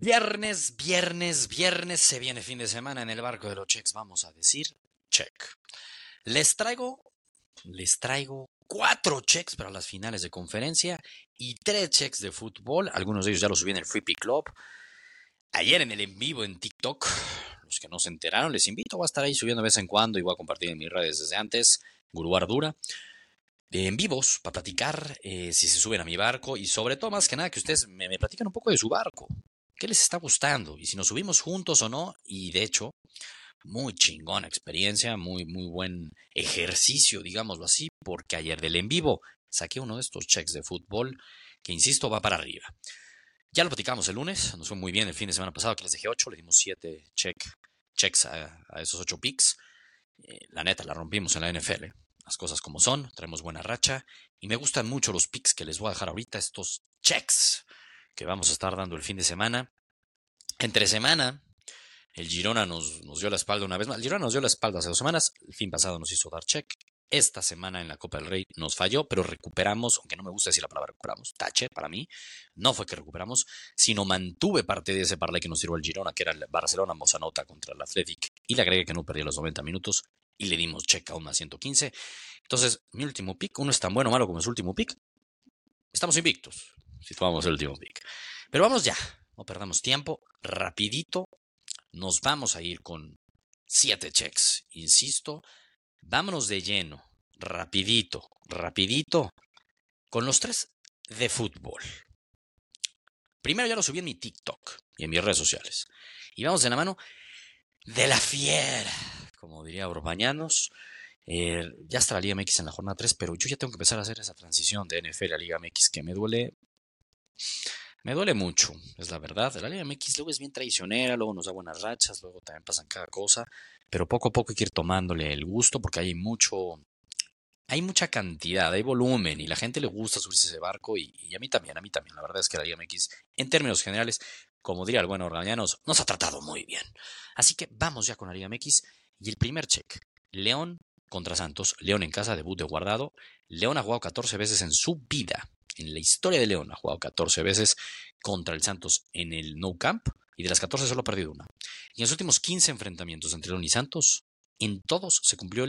Viernes, viernes, viernes, se viene fin de semana en el barco de los checks, vamos a decir check. Les traigo, les traigo cuatro checks para las finales de conferencia y tres checks de fútbol. Algunos de ellos ya los subí en el Free Pick Club. Ayer en el en vivo en TikTok, los que no se enteraron, les invito, voy a estar ahí subiendo de vez en cuando y voy a compartir en mis redes desde antes, Guru Ardura en vivos para platicar eh, si se suben a mi barco y sobre todo más que nada que ustedes me, me platican un poco de su barco. ¿Qué les está gustando? Y si nos subimos juntos o no. Y de hecho, muy chingona experiencia, muy, muy buen ejercicio, digámoslo así, porque ayer del en vivo saqué uno de estos checks de fútbol que, insisto, va para arriba. Ya lo platicamos el lunes, nos fue muy bien el fin de semana pasado, que les dejé 8, le dimos 7 check, checks a, esos 8 picks. Eh, la neta, la rompimos en la NFL, las cosas como son, traemos buena racha y me gustan mucho los picks que les voy a dejar ahorita, estos checks que vamos a estar dando el fin de semana. Entre semana, el Girona nos, dio la espalda una vez más. El Girona nos dio la espalda hace dos semanas. El fin pasado nos hizo dar check. Esta semana en la Copa del Rey nos falló, pero recuperamos, aunque no me gusta decir la palabra recuperamos, tache para mí. No fue que recuperamos, sino mantuve parte de ese parlay que nos sirvió el Girona, que era el Barcelona Mozanota contra el Athletic, y le agregué que no perdía los 90 minutos y le dimos check a una 115. Entonces, mi último pick, uno es tan bueno o malo como su último pick. Estamos invictos si tomamos el último pick. Pero vamos ya, no perdamos tiempo, rapidito, nos vamos a ir con siete checks, insisto, vámonos de lleno, rapidito, rapidito, con los tres de fútbol. Primero ya lo subí en mi TikTok y en mis redes sociales. Y vamos de la mano de la fiera, como diría Bañanos. Eh, ya está la Liga MX en la jornada 3, pero yo ya tengo que empezar a hacer esa transición de NFL a Liga MX que me duele me duele mucho, es la verdad. La Liga MX luego es bien traicionera, luego nos da buenas rachas, luego también pasan cada cosa, pero poco a poco hay que ir tomándole el gusto porque hay mucho, hay mucha cantidad, hay volumen y la gente le gusta subirse ese barco y, a mí también, a mí también. La verdad es que la Liga MX, en términos generales, como diría el bueno Orgañanos, nos ha tratado muy bien. Así que vamos ya con la Liga MX y el primer check. León contra Santos, León en casa, debut de guardado. León ha jugado 14 veces en su vida en la historia de León. Ha jugado 14 veces contra el Santos en el No Camp y de las 14 solo ha perdido una. Y en los últimos 15 enfrentamientos entre León y Santos, en todos se cumplió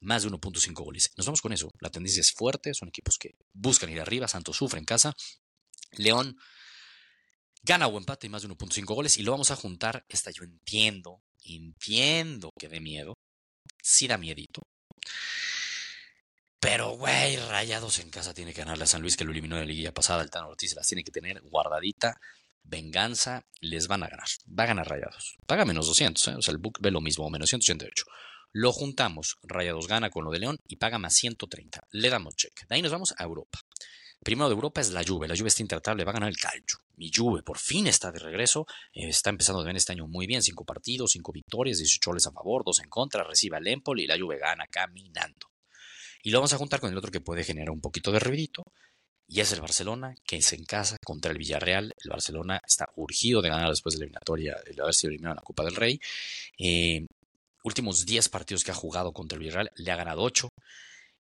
más de 1.5 goles. Nos vamos con eso. La tendencia es fuerte, son equipos que buscan ir arriba. Santos sufre en casa. León gana o empate y más de 1.5 goles. Y lo vamos a juntar. Esta yo entiendo, entiendo que dé miedo. Sí da miedito. Pero, güey, Rayados en casa tiene que ganarle a San Luis, que lo eliminó en la liguilla pasada. El Tano Ortiz las tiene que tener guardadita. Venganza, les van a ganar. Va a ganar Rayados. Paga menos 200, ¿eh? o sea, el book ve lo mismo, menos 188. Lo juntamos. Rayados gana con lo de León y paga más 130. Le damos check. De ahí nos vamos a Europa. Primero de Europa es la Juve. La Juve está intratable, va a ganar el calcio. Mi Juve por fin está de regreso. Eh, está empezando ver este año muy bien. Cinco partidos, cinco victorias, 18 goles a favor, dos en contra. Recibe al Empoli y la Juve gana caminando. Y lo vamos a juntar con el otro que puede generar un poquito de ruidito. Y es el Barcelona, que es en casa contra el Villarreal. El Barcelona está urgido de ganar después de la eliminatoria, de haber sido eliminado en la Copa del Rey. Eh, últimos 10 partidos que ha jugado contra el Villarreal, le ha ganado 8.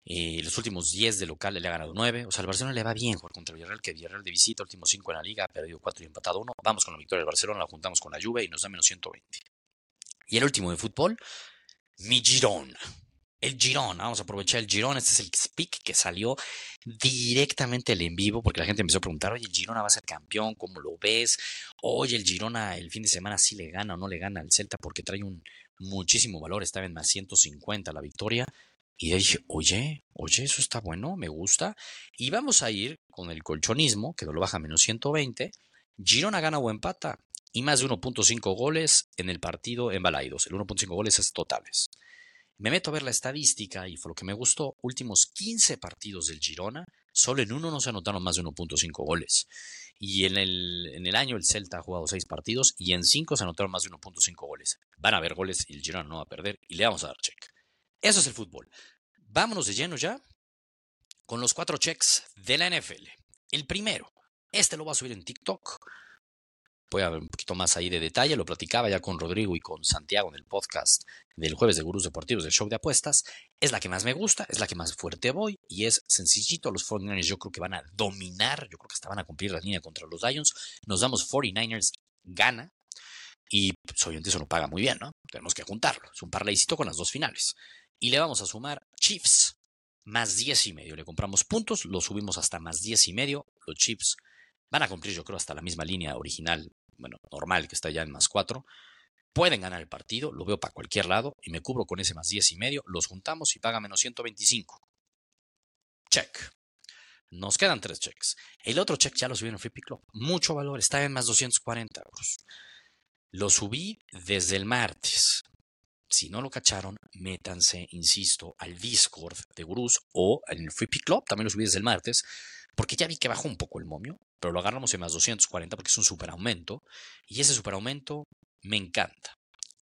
Eh, los últimos 10 de local le ha ganado 9. O sea, al Barcelona le va bien jugar contra el Villarreal, que Villarreal de visita, últimos 5 en la liga, ha perdido 4 y empatado 1. Vamos con la victoria del Barcelona, la juntamos con la Juve y nos da menos 120. Y el último de fútbol, mi Girona el Girón. Vamos a aprovechar el Girón. Este es el speak que salió directamente el en vivo porque la gente empezó a preguntar, oye, Girona va a ser campeón, ¿cómo lo ves? Oye, el Girona el fin de semana sí le gana o no le gana al Celta porque trae un muchísimo valor, estaba en más 150 la victoria. Y dije, oye, oye, eso está bueno, me gusta. Y vamos a ir con el colchonismo, que lo baja a menos 120. Girona gana o empata. Y más de 1.5 goles en el partido en Balaidos. El 1.5 goles es totales. Me meto a ver la estadística y fue lo que me gustó. Últimos 15 partidos del Girona, solo en uno no se anotaron más de 1.5 goles. Y en el, en el año el Celta ha jugado 6 partidos y en 5 se anotaron más de 1.5 goles. Van a haber goles y el Girona no va a perder y le vamos a dar check. Eso es el fútbol. Vámonos de lleno ya con los cuatro checks de la NFL. El primero, este lo voy a subir en TikTok voy a ver un poquito más ahí de detalle, lo platicaba ya con Rodrigo y con Santiago en el podcast del jueves de Gurús Deportivos del Show de Apuestas, es la que más me gusta, es la que más fuerte voy y es sencillito, los 49ers yo creo que van a dominar, yo creo que hasta van a cumplir la línea contra los Lions, nos damos 49ers gana. Y pues, obviamente eso no paga muy bien, ¿no? Tenemos que juntarlo. Es un parlaycito con las dos finales. Y le vamos a sumar Chiefs más 10 y medio. Le compramos puntos, lo subimos hasta más 10 y medio. Los Chiefs van a cumplir, yo creo, hasta la misma línea original, bueno, normal, que está ya en más 4. Pueden ganar el partido, lo veo para cualquier lado y me cubro con ese más 10 y medio. Los juntamos y paga menos 125. Check. Nos quedan tres checks. El otro check ya lo subí en Free Pick Club. Mucho valor, está en más 240 euros. Lo subí desde el martes. Si no lo cacharon, métanse, insisto, al Discord de Gurús o en el Free Pick Club, también lo subí desde el martes, porque ya vi que bajó un poco el momio, pero lo agarramos en más 240 porque es un super aumento, y ese super aumento me encanta.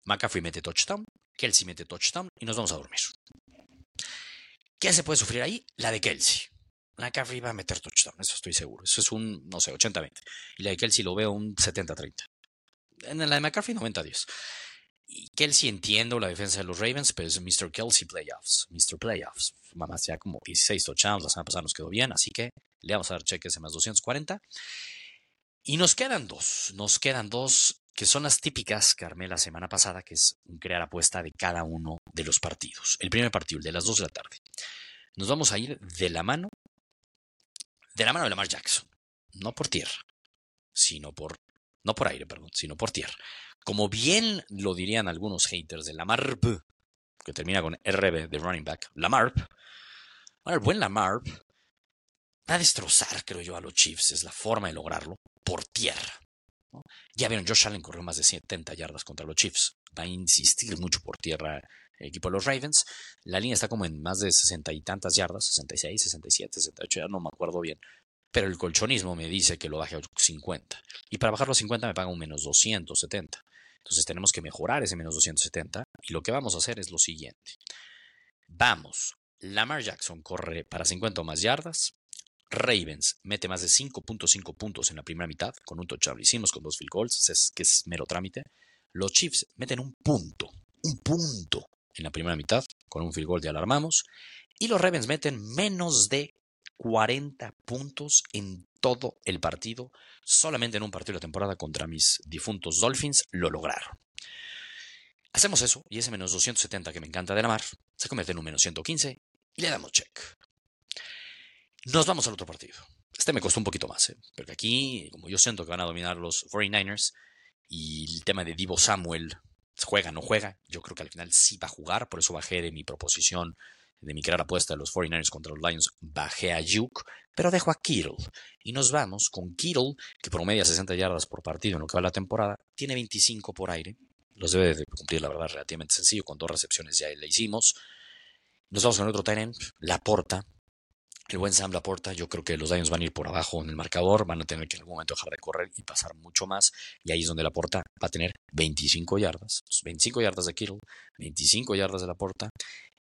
McCaffrey mete touchdown, Kelsey mete touchdown y nos vamos a dormir. ¿Qué se puede sufrir ahí? La de Kelsey. McCaffrey va a meter touchdown, eso estoy seguro. Eso es un, no sé, 80-20. Y la de Kelsey lo veo un 70-30. En la de McCaffrey, 90-10. Y Kelsey entiendo la defensa de los Ravens, pero es Mr. Kelsey Playoffs. Mr. Playoffs. Mamás ya como 16 touchdowns, la semana pasada nos quedó bien, así que le vamos a dar cheques en más 240. Y nos quedan dos, nos quedan dos que son las típicas que la semana pasada, que es crear apuesta de cada uno de los partidos. El primer partido, el de las 2 de la tarde. Nos vamos a ir de la mano, de la mano de Lamar Jackson. No por tierra, sino por, no por aire, perdón, sino por tierra. Como bien lo dirían algunos haters de Lamar, que termina con RB de running back, Lamar, bueno, el buen Lamar va a destrozar, creo yo, a los Chiefs. Es la forma de lograrlo por tierra. Ya vieron, Josh Allen corrió más de 70 yardas contra los Chiefs. Va a insistir mucho por tierra el equipo de los Ravens. La línea está como en más de 60 y tantas yardas, 66, 67, 68, ya no me acuerdo bien. Pero el colchonismo me dice que lo baje a 50. Y para bajarlo a 50 me paga un menos 270. Entonces tenemos que mejorar ese menos 270 y lo que vamos a hacer es lo siguiente. Vamos, Lamar Jackson corre para 50 o más yardas. Ravens mete más de 5.5 puntos en la primera mitad con un touchdown. hicimos con dos field goals, que es mero trámite. Los Chiefs meten un punto, un punto en la primera mitad con un field goal de alarmamos. Y los Ravens meten menos de 40 puntos en todo el partido. Solamente en un partido de la temporada contra mis difuntos Dolphins lo lograron. Hacemos eso y ese menos 270 que me encanta de la mar se convierte en un menos 115 y le damos check. Nos vamos al otro partido. Este me costó un poquito más, ¿eh? porque aquí, como yo siento que van a dominar los 49ers y el tema de Divo Samuel, juega o no juega, yo creo que al final sí va a jugar, por eso bajé de mi proposición de mi clara apuesta de los 49ers contra los Lions, bajé a Juke, pero dejo a Kittle. Y nos vamos con Kittle, que promedia 60 yardas por partido en lo que va la temporada, tiene 25 por aire. Los debe de cumplir, la verdad, relativamente sencillo, con dos recepciones ya le hicimos. Nos vamos con otro tight La Porta. El buen Sam Laporta, yo creo que los Lions van a ir por abajo en el marcador, van a tener que en algún momento dejar de correr y pasar mucho más. Y ahí es donde Laporta va a tener 25 yardas. 25 yardas de Kittle, 25 yardas de Laporta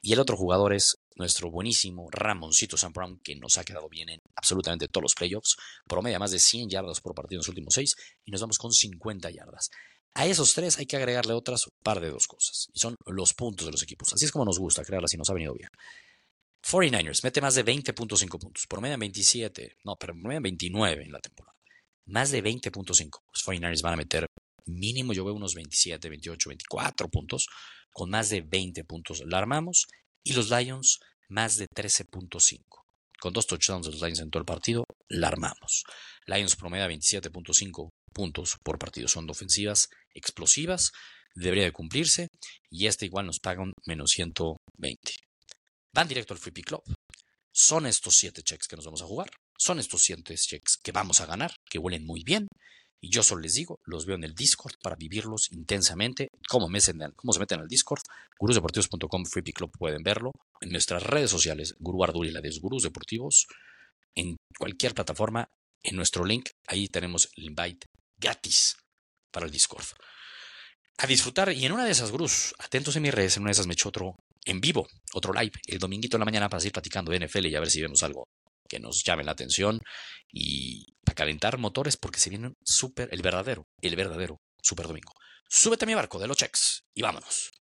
y el otro jugador es nuestro buenísimo Ramoncito Sam Brown, que nos ha quedado bien en absolutamente todos los playoffs. Promedia más de 100 yardas por partido en los últimos 6 y nos vamos con 50 yardas. A esos tres hay que agregarle otras par de dos cosas, y son los puntos de los equipos. Así es como nos gusta crearlas y nos ha venido bien. 49ers mete más de 20.5 puntos, promedia 27, no, pero promedia 29 en la temporada. Más de 20.5. Los 49ers van a meter mínimo, yo veo unos 27, 28, 24 puntos con más de 20 puntos la armamos y los Lions más de 13.5. Con dos touchdowns de los Lions en todo el partido, la armamos. Lions promedia 27.5 puntos por partido. Son ofensivas explosivas, debería de cumplirse y este igual nos paga un menos 120. Van directo al Free Pick Club. Son estos 7 checks que nos vamos a jugar. Son estos 7 checks que vamos a ganar, que huelen muy bien. Y yo solo les digo, los veo en el Discord para vivirlos intensamente. ¿Cómo, me se meten al Discord? Gurusdeportivos.com, Free Club pueden verlo. En nuestras redes sociales, Guru Arduri y la de Gurus Deportivos. En cualquier plataforma, en nuestro link, ahí tenemos el invite gratis para el Discord. A disfrutar, y en una de esas gurús, atentos en mis redes, en una de esas me echo otro en vivo, otro live, el dominguito de la mañana para seguir platicando de NFL y a ver si vemos algo que nos llame la atención y para calentar motores porque se viene súper, el verdadero, el verdadero Super Domingo. Súbete a mi barco de los checks y vámonos.